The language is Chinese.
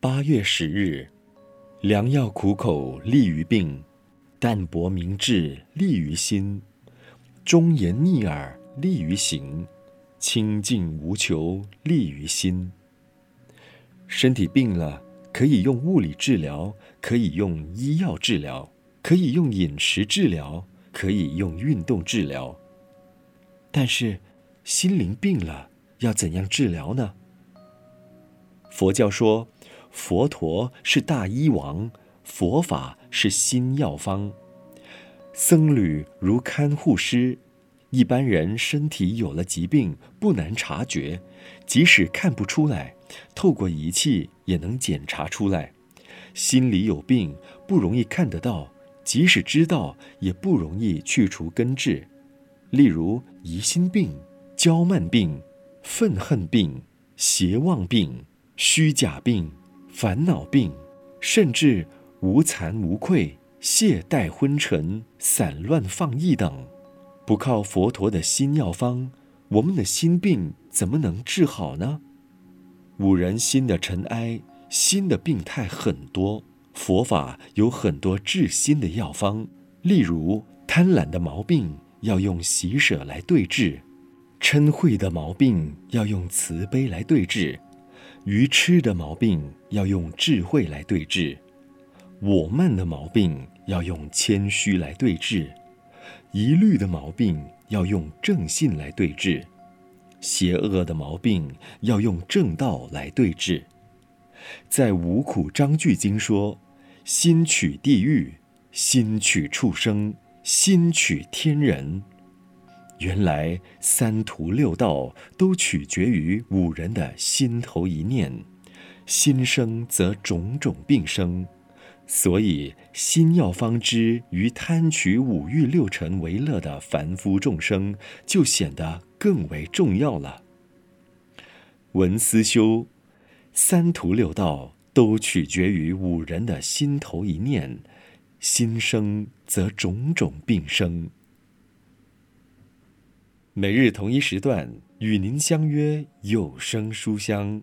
八月十日，良药苦口利于病，淡泊明志利于心，忠言逆耳利于行，清净无求利于心。身体病了，可以用物理治疗，可以用医药治疗，可以用饮食治疗，可以用运动治疗。但是，心灵病了，要怎样治疗呢？佛教说，佛陀是大医王，佛法是新药方，僧侣如看护师。一般人身体有了疾病，不难察觉，即使看不出来，透过仪器也能检查出来。心里有病，不容易看得到，即使知道，也不容易去除根治。例如疑心病、骄慢病、愤恨病、邪妄病。虚假病、烦恼病，甚至无惭无愧、懈怠昏沉、散乱放逸等，不靠佛陀的心药方，我们的心病怎么能治好呢？五人心的尘埃，心的病态很多，佛法有很多治心的药方。例如贪婪的毛病，要用喜舍来对治；嗔恚的毛病，要用慈悲来对治。愚痴的毛病要用智慧来对治，我慢的毛病要用谦虚来对治，疑虑的毛病要用正信来对治，邪恶的毛病要用正道来对治。在《五苦章句经》说：心取地狱，心取畜生，心取天人。原来三途六道都取决于五人的心头一念，心生则种种病生，所以心药方知于贪取五欲六尘为乐的凡夫众生，就显得更为重要了。闻思修，三途六道都取决于五人的心头一念，心生则种种病生。每日同一时段与您相约有声书香。